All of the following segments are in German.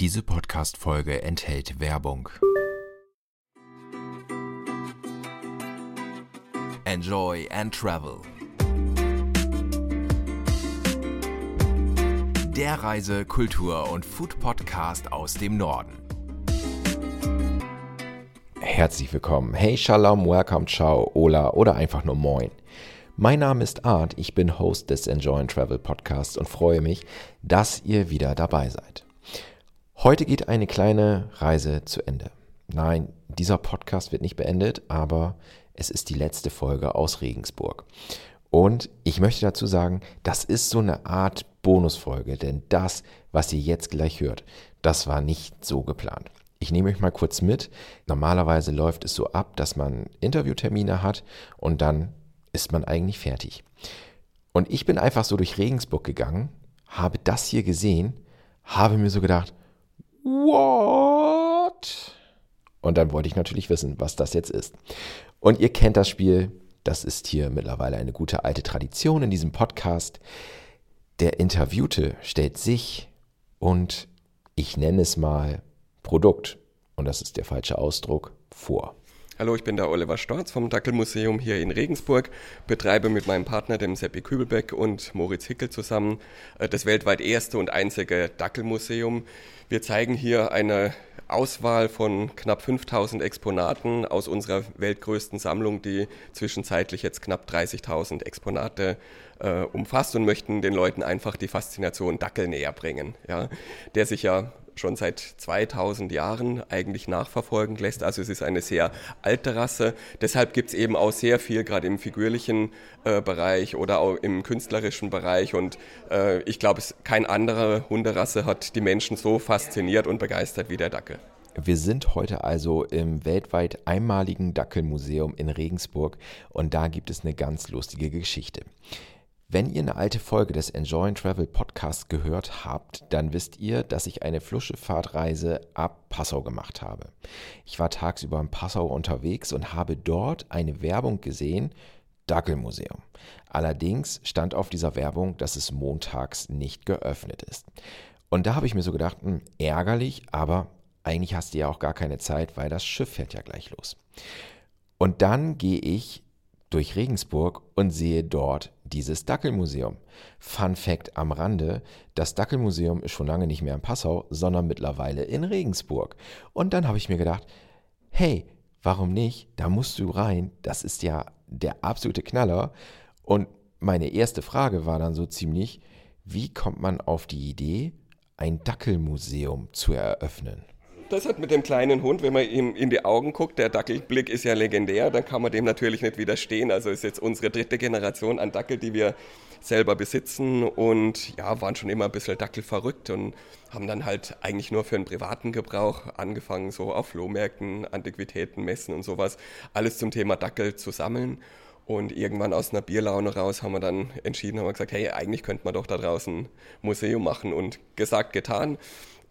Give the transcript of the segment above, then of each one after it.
Diese Podcast-Folge enthält Werbung. Enjoy and Travel. Der Reise-, Kultur- und Food-Podcast aus dem Norden. Herzlich willkommen. Hey, Shalom, Welcome, Ciao, Ola oder einfach nur Moin. Mein Name ist Art, ich bin Host des Enjoy and Travel Podcasts und freue mich, dass ihr wieder dabei seid. Heute geht eine kleine Reise zu Ende. Nein, dieser Podcast wird nicht beendet, aber es ist die letzte Folge aus Regensburg. Und ich möchte dazu sagen, das ist so eine Art Bonusfolge, denn das, was ihr jetzt gleich hört, das war nicht so geplant. Ich nehme euch mal kurz mit. Normalerweise läuft es so ab, dass man Interviewtermine hat und dann ist man eigentlich fertig. Und ich bin einfach so durch Regensburg gegangen, habe das hier gesehen, habe mir so gedacht, what? Und dann wollte ich natürlich wissen, was das jetzt ist. Und ihr kennt das Spiel, das ist hier mittlerweile eine gute alte Tradition in diesem Podcast. Der Interviewte stellt sich und ich nenne es mal Produkt, und das ist der falsche Ausdruck, vor. Hallo, ich bin der Oliver Storz vom Dackelmuseum hier in Regensburg, betreibe mit meinem Partner, dem Seppi Kübelbeck und Moritz Hickel zusammen äh, das weltweit erste und einzige Dackelmuseum. Wir zeigen hier eine Auswahl von knapp 5000 Exponaten aus unserer weltgrößten Sammlung, die zwischenzeitlich jetzt knapp 30.000 Exponate äh, umfasst und möchten den Leuten einfach die Faszination Dackel näher bringen, ja, der sich ja schon seit 2000 Jahren eigentlich nachverfolgen lässt. Also es ist eine sehr alte Rasse. Deshalb gibt es eben auch sehr viel, gerade im figürlichen äh, Bereich oder auch im künstlerischen Bereich. Und äh, ich glaube, kein anderer Hunderasse hat die Menschen so fasziniert und begeistert wie der Dackel. Wir sind heute also im weltweit einmaligen Dackelmuseum in Regensburg und da gibt es eine ganz lustige Geschichte. Wenn ihr eine alte Folge des Enjoy Travel Podcasts gehört habt, dann wisst ihr, dass ich eine Fluschefahrtreise ab Passau gemacht habe. Ich war tagsüber in Passau unterwegs und habe dort eine Werbung gesehen, Dackelmuseum. Allerdings stand auf dieser Werbung, dass es montags nicht geöffnet ist. Und da habe ich mir so gedacht, mh, hm, ärgerlich, aber eigentlich hast du ja auch gar keine Zeit, weil das Schiff fährt ja gleich los. Und dann gehe ich durch Regensburg und sehe dort dieses Dackelmuseum. Fun Fact am Rande: Das Dackelmuseum ist schon lange nicht mehr in Passau, sondern mittlerweile in Regensburg. Und dann habe ich mir gedacht: Hey, warum nicht? Da musst du rein. Das ist ja der absolute Knaller. Und meine erste Frage war dann so ziemlich: Wie kommt man auf die Idee, ein Dackelmuseum zu eröffnen? Das hat mit dem kleinen Hund, wenn man ihm in die Augen guckt, der Dackelblick ist ja legendär, dann kann man dem natürlich nicht widerstehen. Also ist jetzt unsere dritte Generation an Dackel, die wir selber besitzen und ja, waren schon immer ein bisschen Dackel verrückt und haben dann halt eigentlich nur für einen privaten Gebrauch angefangen, so auf Flohmärkten, Antiquitäten, Messen und sowas, alles zum Thema Dackel zu sammeln. Und irgendwann aus einer Bierlaune raus haben wir dann entschieden, haben wir gesagt, hey, eigentlich könnte man doch da draußen ein Museum machen und gesagt, getan.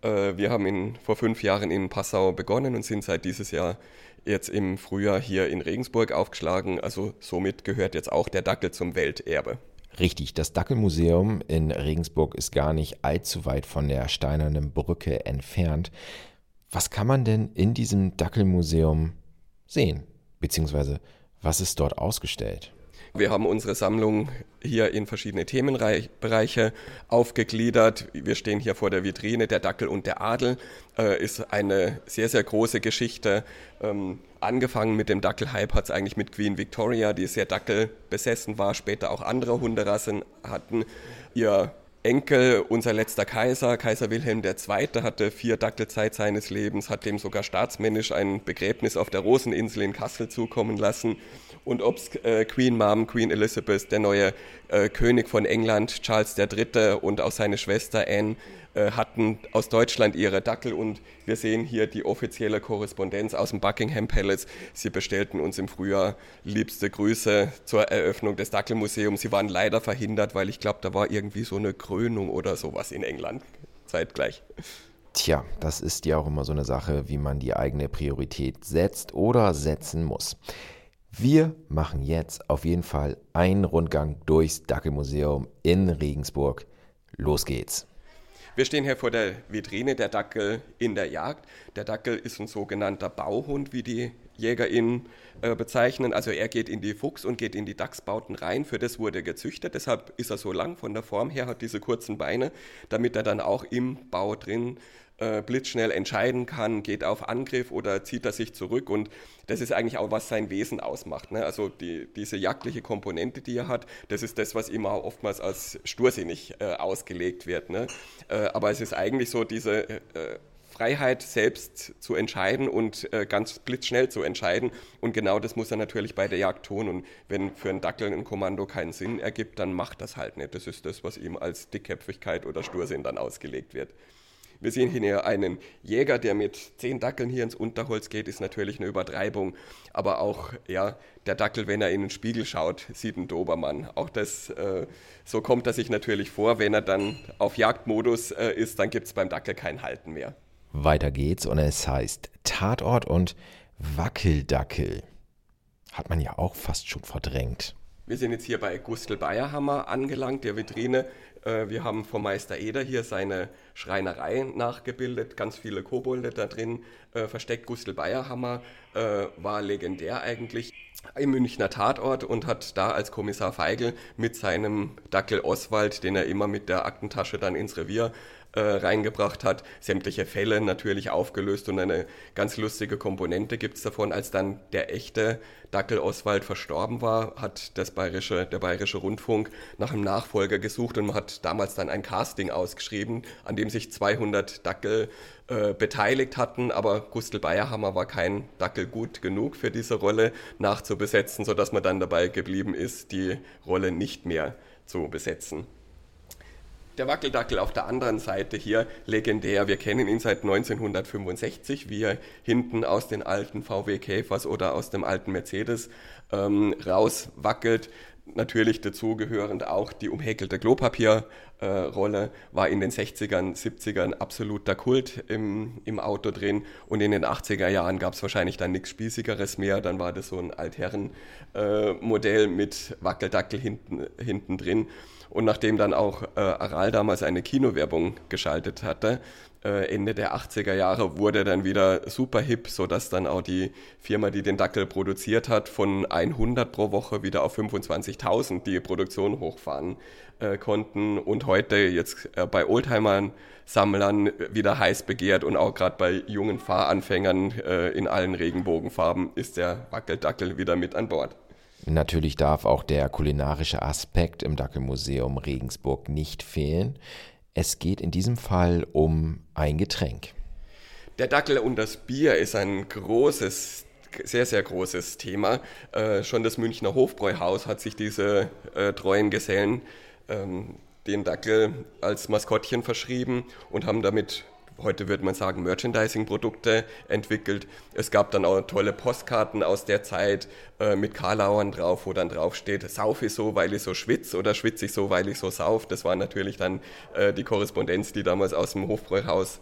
Äh, wir haben in, vor fünf Jahren in Passau begonnen und sind seit dieses Jahr jetzt im Frühjahr hier in Regensburg aufgeschlagen. Also somit gehört jetzt auch der Dackel zum Welterbe. Richtig, das Dackelmuseum in Regensburg ist gar nicht allzu weit von der steinernen Brücke entfernt. Was kann man denn in diesem Dackelmuseum sehen? Beziehungsweise, was ist dort ausgestellt? Wir haben unsere Sammlung hier in verschiedene Themenbereiche aufgegliedert. Wir stehen hier vor der Vitrine. Der Dackel und der Adel äh, ist eine sehr, sehr große Geschichte. Ähm, angefangen mit dem Dackelhype hat es eigentlich mit Queen Victoria, die sehr Dackel besessen war, später auch andere Hunderassen hatten. Ihr Enkel, unser letzter Kaiser, Kaiser Wilhelm II., hatte vier Dackelzeit seines Lebens, hat dem sogar staatsmännisch ein Begräbnis auf der Roseninsel in Kassel zukommen lassen und ob es äh, Queen Mom, Queen Elizabeth, der neue äh, König von England, Charles III. und auch seine Schwester Anne äh, hatten aus Deutschland ihre Dackel und wir sehen hier die offizielle Korrespondenz aus dem Buckingham Palace. Sie bestellten uns im Frühjahr liebste Grüße zur Eröffnung des Dackelmuseums. Sie waren leider verhindert, weil ich glaube, da war irgendwie so eine Krönung oder sowas in England zeitgleich. Tja, das ist ja auch immer so eine Sache, wie man die eigene Priorität setzt oder setzen muss. Wir machen jetzt auf jeden Fall einen Rundgang durchs Dackelmuseum in Regensburg. Los geht's. Wir stehen hier vor der Vitrine, der Dackel in der Jagd. Der Dackel ist ein sogenannter Bauhund, wie die Jäger ihn äh, bezeichnen. Also er geht in die Fuchs- und geht in die Dachsbauten rein. Für das wurde er gezüchtet. Deshalb ist er so lang von der Form her, hat diese kurzen Beine, damit er dann auch im Bau drin äh, blitzschnell entscheiden kann, geht auf Angriff oder zieht er sich zurück. Und das ist eigentlich auch, was sein Wesen ausmacht. Ne? Also die, diese jagdliche Komponente, die er hat, das ist das, was immer oftmals als stursinnig äh, ausgelegt wird. Ne? Äh, aber es ist eigentlich so diese äh, Freiheit, selbst zu entscheiden und äh, ganz blitzschnell zu entscheiden. Und genau das muss er natürlich bei der Jagd tun. Und wenn für einen Dackel ein Kommando keinen Sinn ergibt, dann macht das halt nicht. Das ist das, was ihm als Dickköpfigkeit oder Stursinn dann ausgelegt wird. Wir sehen hier einen Jäger, der mit zehn Dackeln hier ins Unterholz geht, ist natürlich eine Übertreibung. Aber auch ja, der Dackel, wenn er in den Spiegel schaut, sieht einen Dobermann. Auch das, äh, so kommt er sich natürlich vor. Wenn er dann auf Jagdmodus äh, ist, dann gibt es beim Dackel kein Halten mehr. Weiter geht's und es heißt Tatort und Wackeldackel. Hat man ja auch fast schon verdrängt. Wir sind jetzt hier bei Gustl Bayerhammer angelangt, der Vitrine. Äh, wir haben vom Meister Eder hier seine Schreinerei nachgebildet, ganz viele Kobolde da drin äh, versteckt. Gustl Bayerhammer äh, war legendär eigentlich im Münchner Tatort und hat da als Kommissar Feigl mit seinem Dackel Oswald, den er immer mit der Aktentasche dann ins Revier äh, reingebracht hat, sämtliche Fälle natürlich aufgelöst und eine ganz lustige Komponente gibt es davon, als dann der echte Dackel Oswald verstorben war, hat das bayerische, der bayerische Rundfunk nach einem Nachfolger gesucht und man hat damals dann ein Casting ausgeschrieben, an dem sich 200 Dackel äh, beteiligt hatten, aber Gustl Bayerhammer war kein Dackel gut genug für diese Rolle nachzubesetzen, sodass man dann dabei geblieben ist, die Rolle nicht mehr zu besetzen. Der Wackeldackel auf der anderen Seite hier, legendär. Wir kennen ihn seit 1965, wie er hinten aus den alten VW Käfers oder aus dem alten Mercedes ähm, rauswackelt. Natürlich dazugehörend auch die umhäkelte Klopapierrolle, äh, war in den 60ern, 70ern absoluter Kult im, im Auto drin und in den 80er Jahren gab es wahrscheinlich dann nichts Spießigeres mehr. Dann war das so ein Altherren-Modell äh, mit Wackeldackel hinten, hinten drin. Und nachdem dann auch äh, Aral damals eine Kinowerbung geschaltet hatte, äh, Ende der 80er Jahre wurde dann wieder super hip, sodass dann auch die Firma, die den Dackel produziert hat, von 100 pro Woche wieder auf 25.000 die Produktion hochfahren äh, konnten und heute jetzt äh, bei Oldtimern Sammlern wieder heiß begehrt und auch gerade bei jungen Fahranfängern äh, in allen Regenbogenfarben ist der Wackeldackel wieder mit an Bord. Natürlich darf auch der kulinarische Aspekt im Dackelmuseum Regensburg nicht fehlen. Es geht in diesem Fall um ein Getränk. Der Dackel und das Bier ist ein großes, sehr, sehr großes Thema. Äh, schon das Münchner Hofbräuhaus hat sich diese äh, treuen Gesellen ähm, den Dackel als Maskottchen verschrieben und haben damit heute würde man sagen, Merchandising-Produkte entwickelt. Es gab dann auch tolle Postkarten aus der Zeit äh, mit Karlauern drauf, wo dann drauf steht, sauf ich so, weil ich so schwitze oder schwitze ich so, weil ich so sauf. Das war natürlich dann äh, die Korrespondenz, die damals aus dem Hofbräuhaus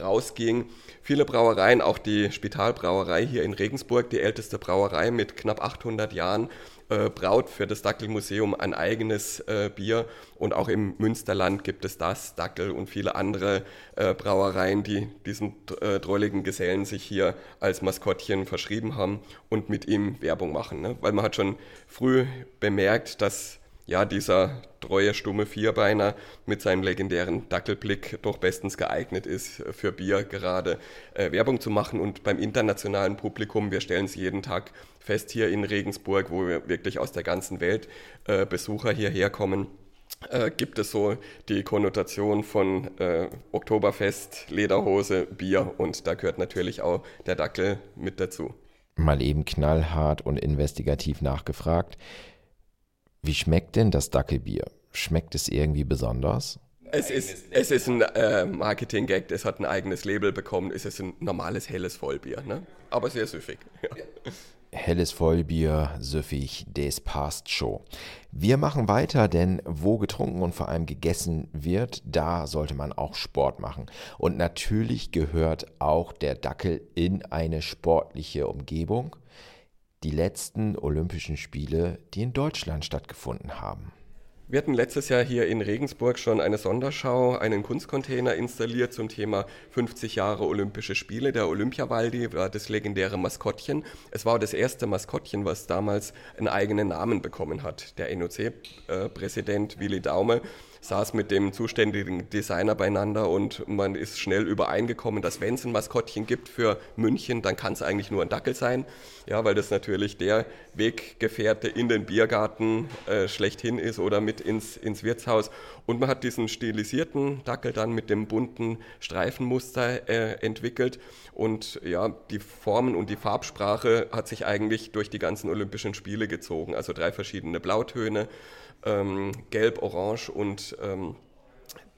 rausging. Viele Brauereien, auch die Spitalbrauerei hier in Regensburg, die älteste Brauerei mit knapp 800 Jahren, äh, braut für das Dackelmuseum ein eigenes äh, Bier. Und auch im Münsterland gibt es das, Dackel und viele andere äh, Brauereien, die diesen äh, drolligen Gesellen sich hier als Maskottchen verschrieben haben und mit ihm Werbung machen. Ne? Weil man hat schon früh bemerkt, dass ja, dieser treue, stumme Vierbeiner mit seinem legendären Dackelblick doch bestens geeignet ist, für Bier gerade äh, Werbung zu machen. Und beim internationalen Publikum, wir stellen es jeden Tag fest hier in Regensburg, wo wir wirklich aus der ganzen Welt äh, Besucher hierher kommen, äh, gibt es so die Konnotation von äh, Oktoberfest, Lederhose, Bier und da gehört natürlich auch der Dackel mit dazu. Mal eben knallhart und investigativ nachgefragt. Wie schmeckt denn das Dackelbier? Schmeckt es irgendwie besonders? Es ist, es ist ein äh, Marketing-Gag, es hat ein eigenes Label bekommen. Es ist ein normales helles Vollbier, ne? aber sehr süffig. Ja. Helles Vollbier, süffig, des passt schon. Wir machen weiter, denn wo getrunken und vor allem gegessen wird, da sollte man auch Sport machen. Und natürlich gehört auch der Dackel in eine sportliche Umgebung die letzten Olympischen Spiele, die in Deutschland stattgefunden haben. Wir hatten letztes Jahr hier in Regensburg schon eine Sonderschau, einen Kunstcontainer installiert zum Thema 50 Jahre Olympische Spiele. Der Olympiawaldi war das legendäre Maskottchen. Es war das erste Maskottchen, was damals einen eigenen Namen bekommen hat. Der NOC-Präsident Willi Daume saß mit dem zuständigen Designer beieinander und man ist schnell übereingekommen, dass wenn es ein Maskottchen gibt für München, dann kann es eigentlich nur ein Dackel sein. Ja, weil das natürlich der Weggefährte in den Biergarten äh, schlechthin ist oder mit ins, ins Wirtshaus. Und man hat diesen stilisierten Dackel dann mit dem bunten Streifenmuster äh, entwickelt. Und ja, die Formen und die Farbsprache hat sich eigentlich durch die ganzen Olympischen Spiele gezogen. Also drei verschiedene Blautöne ähm, Gelb, Orange und ähm,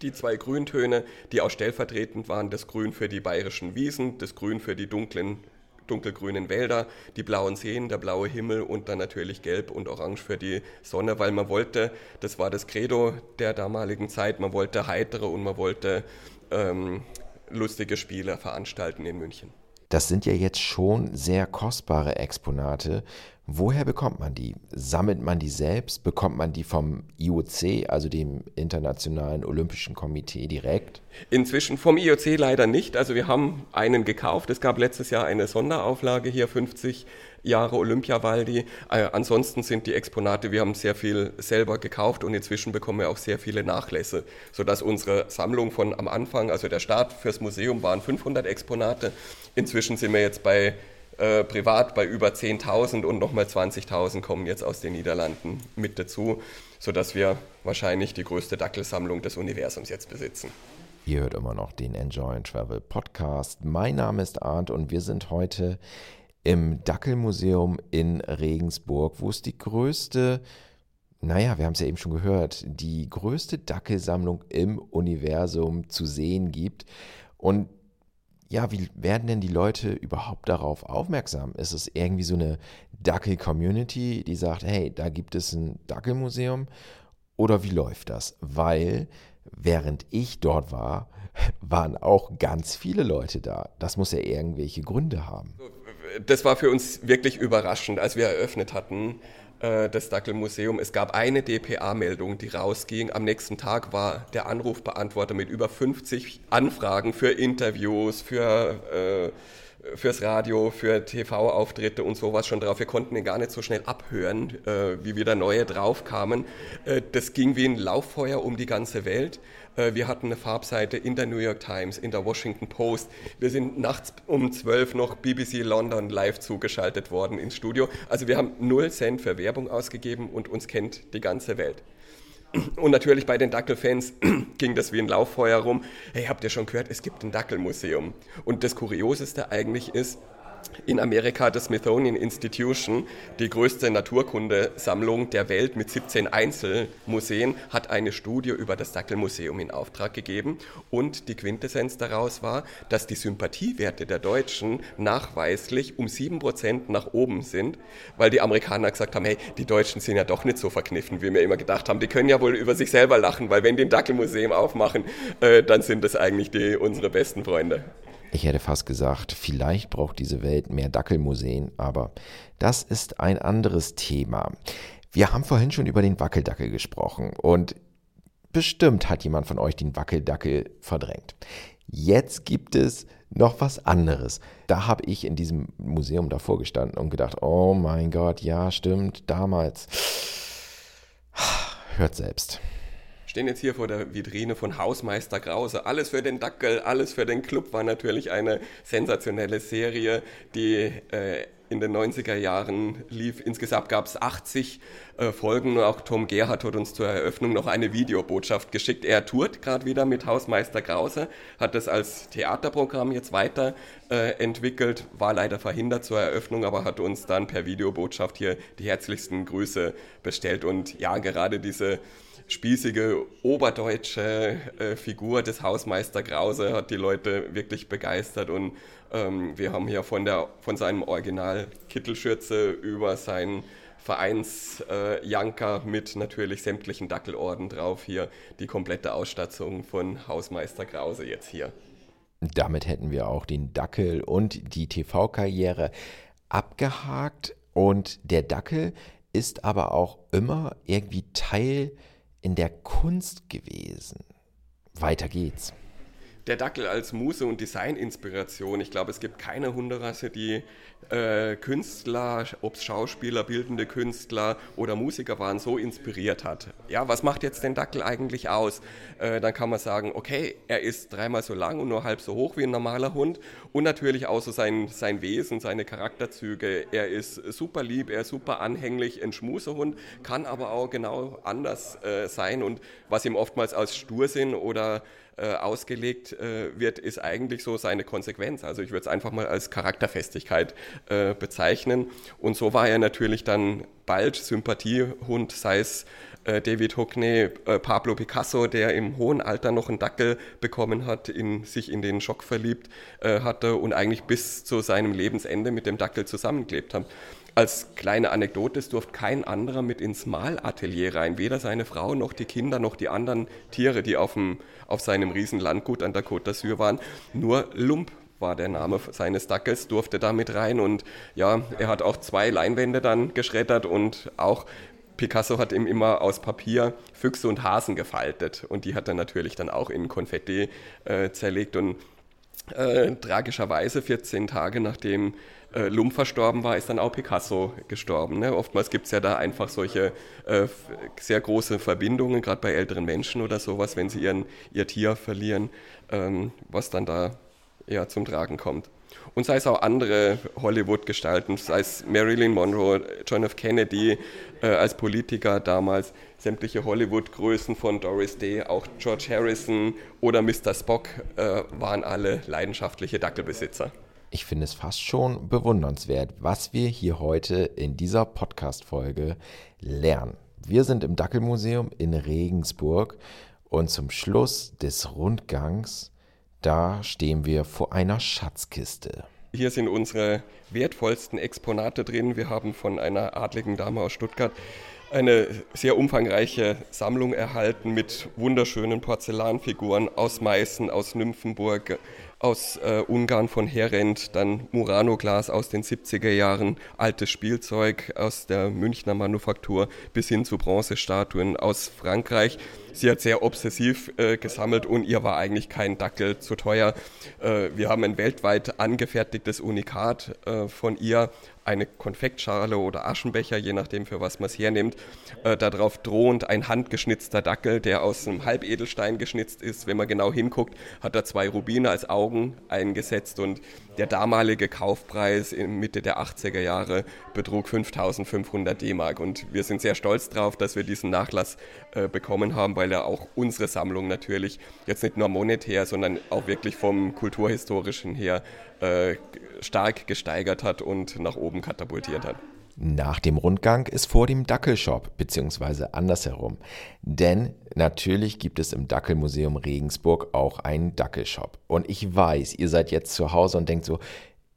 die zwei Grüntöne, die auch stellvertretend waren, das Grün für die bayerischen Wiesen, das Grün für die dunklen, dunkelgrünen Wälder, die blauen Seen, der blaue Himmel und dann natürlich Gelb und Orange für die Sonne, weil man wollte, das war das Credo der damaligen Zeit, man wollte heitere und man wollte ähm, lustige Spiele veranstalten in München. Das sind ja jetzt schon sehr kostbare Exponate. Woher bekommt man die? Sammelt man die selbst? Bekommt man die vom IOC, also dem Internationalen Olympischen Komitee, direkt? Inzwischen vom IOC leider nicht. Also wir haben einen gekauft. Es gab letztes Jahr eine Sonderauflage hier, 50 Jahre Olympiawaldi. Äh, ansonsten sind die Exponate, wir haben sehr viel selber gekauft und inzwischen bekommen wir auch sehr viele Nachlässe, sodass unsere Sammlung von am Anfang, also der Start fürs Museum waren 500 Exponate. Inzwischen sind wir jetzt bei äh, privat bei über 10.000 und nochmal 20.000 kommen jetzt aus den Niederlanden mit dazu, sodass wir wahrscheinlich die größte Dackelsammlung des Universums jetzt besitzen. Ihr hört immer noch den Enjoy and Travel Podcast. Mein Name ist Arndt und wir sind heute im Dackelmuseum in Regensburg, wo es die größte, naja, wir haben es ja eben schon gehört, die größte Dackelsammlung im Universum zu sehen gibt. Und ja, wie werden denn die Leute überhaupt darauf aufmerksam? Ist es irgendwie so eine Dackel-Community, die sagt, hey, da gibt es ein Dackelmuseum? Oder wie läuft das? Weil während ich dort war, waren auch ganz viele Leute da. Das muss ja irgendwelche Gründe haben. Das war für uns wirklich überraschend, als wir eröffnet hatten äh, das Dackelmuseum. Es gab eine DPA-Meldung, die rausging. Am nächsten Tag war der Anrufbeantworter mit über 50 Anfragen für Interviews, für äh, fürs Radio, für TV-Auftritte und sowas schon drauf. Wir konnten ihn gar nicht so schnell abhören, äh, wie wieder neue draufkamen. Äh, das ging wie ein Lauffeuer um die ganze Welt. Äh, wir hatten eine Farbseite in der New York Times, in der Washington Post. Wir sind nachts um 12 noch BBC London live zugeschaltet worden ins Studio. Also wir haben null Cent für Werbung ausgegeben und uns kennt die ganze Welt. Und natürlich bei den Dackelfans ging das wie ein Lauffeuer rum. Hey, habt ihr schon gehört, es gibt ein Dackelmuseum. Und das Kurioseste eigentlich ist, in Amerika das Smithsonian Institution, die größte Naturkundesammlung der Welt mit 17 Einzelmuseen, hat eine Studie über das Dackelmuseum in Auftrag gegeben. Und die Quintessenz daraus war, dass die Sympathiewerte der Deutschen nachweislich um 7% nach oben sind, weil die Amerikaner gesagt haben, hey, die Deutschen sind ja doch nicht so verkniffen, wie wir immer gedacht haben. Die können ja wohl über sich selber lachen, weil wenn die ein Dackelmuseum aufmachen, äh, dann sind das eigentlich die, unsere besten Freunde. Ich hätte fast gesagt, vielleicht braucht diese Welt mehr Dackelmuseen, aber das ist ein anderes Thema. Wir haben vorhin schon über den Wackeldackel gesprochen und bestimmt hat jemand von euch den Wackeldackel verdrängt. Jetzt gibt es noch was anderes. Da habe ich in diesem Museum davor gestanden und gedacht, oh mein Gott, ja, stimmt, damals. Hört selbst stehen jetzt hier vor der Vitrine von Hausmeister Krause. Alles für den Dackel, alles für den Club war natürlich eine sensationelle Serie, die äh, in den 90er Jahren lief. Insgesamt gab es 80 äh, Folgen auch Tom Gerhardt hat uns zur Eröffnung noch eine Videobotschaft geschickt. Er tourt gerade wieder mit Hausmeister Krause, hat das als Theaterprogramm jetzt weiterentwickelt, äh, war leider verhindert zur Eröffnung, aber hat uns dann per Videobotschaft hier die herzlichsten Grüße bestellt und ja, gerade diese spießige oberdeutsche äh, Figur des Hausmeister Krause hat die Leute wirklich begeistert und ähm, wir haben hier von, der, von seinem Original Kittelschürze über seinen Vereinsjanker äh, mit natürlich sämtlichen Dackelorden drauf hier die komplette Ausstattung von Hausmeister Krause jetzt hier. Damit hätten wir auch den Dackel und die TV-Karriere abgehakt und der Dackel ist aber auch immer irgendwie Teil in der Kunst gewesen. Weiter geht's der Dackel als Muse und Designinspiration. Ich glaube, es gibt keine Hunderasse, die äh, Künstler, ob es Schauspieler, bildende Künstler oder Musiker waren, so inspiriert hat. Ja, was macht jetzt den Dackel eigentlich aus? Äh, dann kann man sagen, okay, er ist dreimal so lang und nur halb so hoch wie ein normaler Hund und natürlich auch so sein, sein Wesen, seine Charakterzüge. Er ist super lieb, er ist super anhänglich, ein Schmusehund, kann aber auch genau anders äh, sein und was ihm oftmals als Stursinn oder äh, ausgelegt äh, wird, ist eigentlich so seine Konsequenz. Also ich würde es einfach mal als Charakterfestigkeit äh, bezeichnen. Und so war er natürlich dann bald Sympathiehund, sei es äh, David Hockney, äh, Pablo Picasso, der im hohen Alter noch einen Dackel bekommen hat, in, sich in den Schock verliebt hatte und eigentlich bis zu seinem Lebensende mit dem Dackel zusammengelebt hat. Als kleine Anekdote, es durfte kein anderer mit ins Malatelier rein, weder seine Frau noch die Kinder noch die anderen Tiere, die auf, dem, auf seinem riesen Landgut an der Côte d'Azur waren. Nur Lump war der Name seines Dackels, durfte da mit rein und ja, er hat auch zwei Leinwände dann geschreddert und auch Picasso hat ihm immer aus Papier Füchse und Hasen gefaltet und die hat er natürlich dann auch in Konfetti äh, zerlegt und äh, tragischerweise 14 Tage nachdem äh, Lump verstorben war, ist dann auch Picasso gestorben. Ne? Oftmals gibt es ja da einfach solche äh, sehr große Verbindungen, gerade bei älteren Menschen oder sowas, wenn sie ihren, ihr Tier verlieren, ähm, was dann da ja, zum Tragen kommt. Und sei es auch andere Hollywood-Gestalten, sei es Marilyn Monroe, John F. Kennedy äh, als Politiker damals, sämtliche Hollywood-Größen von Doris Day, auch George Harrison oder Mr. Spock äh, waren alle leidenschaftliche Dackelbesitzer. Ich finde es fast schon bewundernswert, was wir hier heute in dieser Podcast-Folge lernen. Wir sind im Dackelmuseum in Regensburg und zum Schluss des Rundgangs, da stehen wir vor einer Schatzkiste. Hier sind unsere wertvollsten Exponate drin. Wir haben von einer adligen Dame aus Stuttgart eine sehr umfangreiche Sammlung erhalten mit wunderschönen Porzellanfiguren aus Meißen, aus Nymphenburg, aus äh, Ungarn von Herent, dann Murano-Glas aus den 70er Jahren, altes Spielzeug aus der Münchner Manufaktur bis hin zu Bronzestatuen aus Frankreich. Sie hat sehr obsessiv äh, gesammelt und ihr war eigentlich kein Dackel zu teuer. Äh, wir haben ein weltweit angefertigtes Unikat äh, von ihr eine Konfektschale oder Aschenbecher, je nachdem für was man es hernimmt. Äh, darauf drohend ein handgeschnitzter Dackel, der aus einem Halbedelstein geschnitzt ist. Wenn man genau hinguckt, hat er zwei Rubine als Augen eingesetzt und der damalige Kaufpreis in Mitte der 80er Jahre betrug 5500 D-Mark und wir sind sehr stolz darauf, dass wir diesen Nachlass äh, bekommen haben, weil er auch unsere Sammlung natürlich jetzt nicht nur monetär, sondern auch wirklich vom kulturhistorischen her äh, stark gesteigert hat und nach oben katapultiert hat. Nach dem Rundgang ist vor dem Dackelshop, beziehungsweise andersherum. Denn natürlich gibt es im Dackelmuseum Regensburg auch einen Dackelshop. Und ich weiß, ihr seid jetzt zu Hause und denkt so,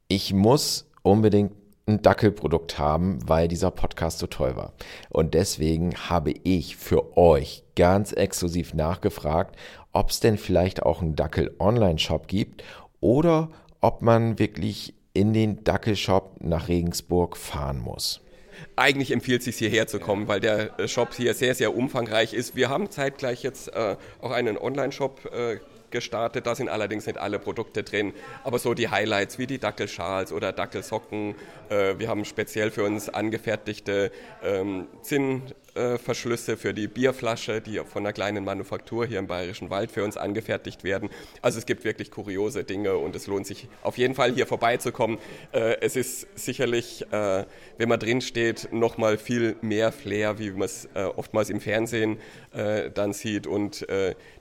ich muss unbedingt ein Dackelprodukt haben, weil dieser Podcast so toll war. Und deswegen habe ich für euch ganz exklusiv nachgefragt, ob es denn vielleicht auch einen Dackel-Online-Shop gibt oder ob man wirklich in den Dackelshop nach Regensburg fahren muss eigentlich empfiehlt es sich hierher zu kommen, weil der äh, Shop hier sehr, sehr umfangreich ist. Wir haben zeitgleich jetzt äh, auch einen Online-Shop äh, gestartet. Da sind allerdings nicht alle Produkte drin, aber so die Highlights wie die Dackelschals oder Dackelsocken. Äh, wir haben speziell für uns angefertigte ähm, Zinnverschlüsse für die Bierflasche, die von einer kleinen Manufaktur hier im Bayerischen Wald für uns angefertigt werden. Also es gibt wirklich kuriose Dinge und es lohnt sich auf jeden Fall hier vorbeizukommen. Äh, es ist sicherlich, äh, wenn man drin steht, nochmal viel mehr Flair, wie man es oftmals im Fernsehen dann sieht und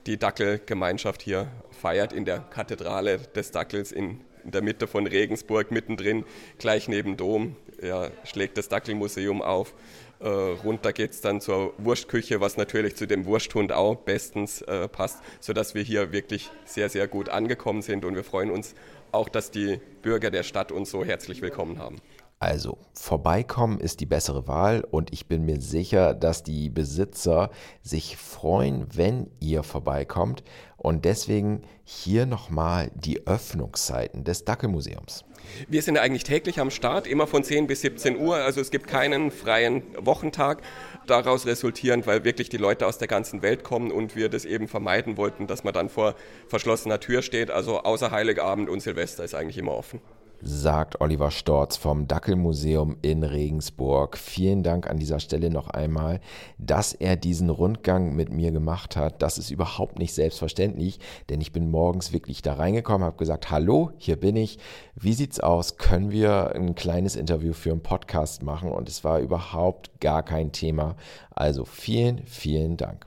die Dackelgemeinschaft hier feiert in der Kathedrale des Dackels in, in der Mitte von Regensburg, mittendrin, gleich neben Dom. Ja, schlägt das Dackelmuseum auf. Äh, runter geht es dann zur Wurstküche, was natürlich zu dem Wursthund auch bestens äh, passt, sodass wir hier wirklich sehr, sehr gut angekommen sind und wir freuen uns auch, dass die Bürger der Stadt uns so herzlich willkommen haben. Also, vorbeikommen ist die bessere Wahl und ich bin mir sicher, dass die Besitzer sich freuen, wenn ihr vorbeikommt. Und deswegen hier nochmal die Öffnungszeiten des Dackelmuseums. Wir sind eigentlich täglich am Start, immer von 10 bis 17 Uhr. Also es gibt keinen freien Wochentag. Daraus resultierend, weil wirklich die Leute aus der ganzen Welt kommen und wir das eben vermeiden wollten, dass man dann vor verschlossener Tür steht. Also außer Heiligabend und Silvester ist eigentlich immer offen sagt Oliver Storz vom Dackelmuseum in Regensburg. Vielen Dank an dieser Stelle noch einmal, dass er diesen Rundgang mit mir gemacht hat. Das ist überhaupt nicht selbstverständlich, denn ich bin morgens wirklich da reingekommen, habe gesagt, hallo, hier bin ich. Wie sieht's aus? Können wir ein kleines Interview für einen Podcast machen? Und es war überhaupt gar kein Thema. Also vielen, vielen Dank.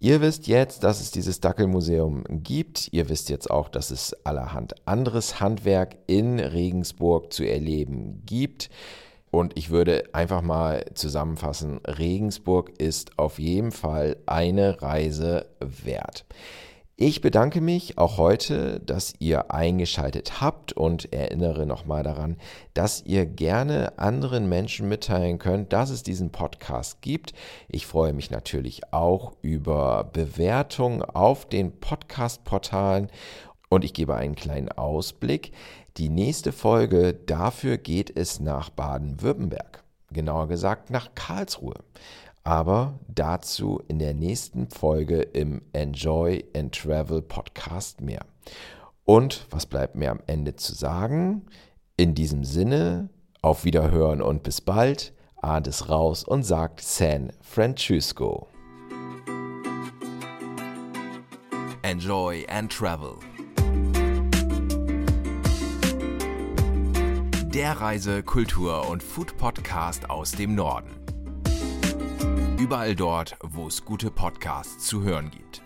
Ihr wisst jetzt, dass es dieses Dackelmuseum gibt. Ihr wisst jetzt auch, dass es allerhand anderes Handwerk in Regensburg zu erleben gibt. Und ich würde einfach mal zusammenfassen, Regensburg ist auf jeden Fall eine Reise wert. Ich bedanke mich auch heute, dass ihr eingeschaltet habt und erinnere nochmal daran, dass ihr gerne anderen Menschen mitteilen könnt, dass es diesen Podcast gibt. Ich freue mich natürlich auch über Bewertungen auf den Podcast-Portalen und ich gebe einen kleinen Ausblick. Die nächste Folge, dafür geht es nach Baden-Württemberg, genauer gesagt nach Karlsruhe aber dazu in der nächsten Folge im Enjoy and Travel Podcast mehr. Und was bleibt mir am Ende zu sagen? In diesem Sinne, auf Wiederhören und bis bald. Ades raus und sagt San Francisco. Enjoy and Travel. Der Reise-, Kultur- und Food-Podcast aus dem Norden. Überall dort, wo es gute Podcasts zu hören gibt.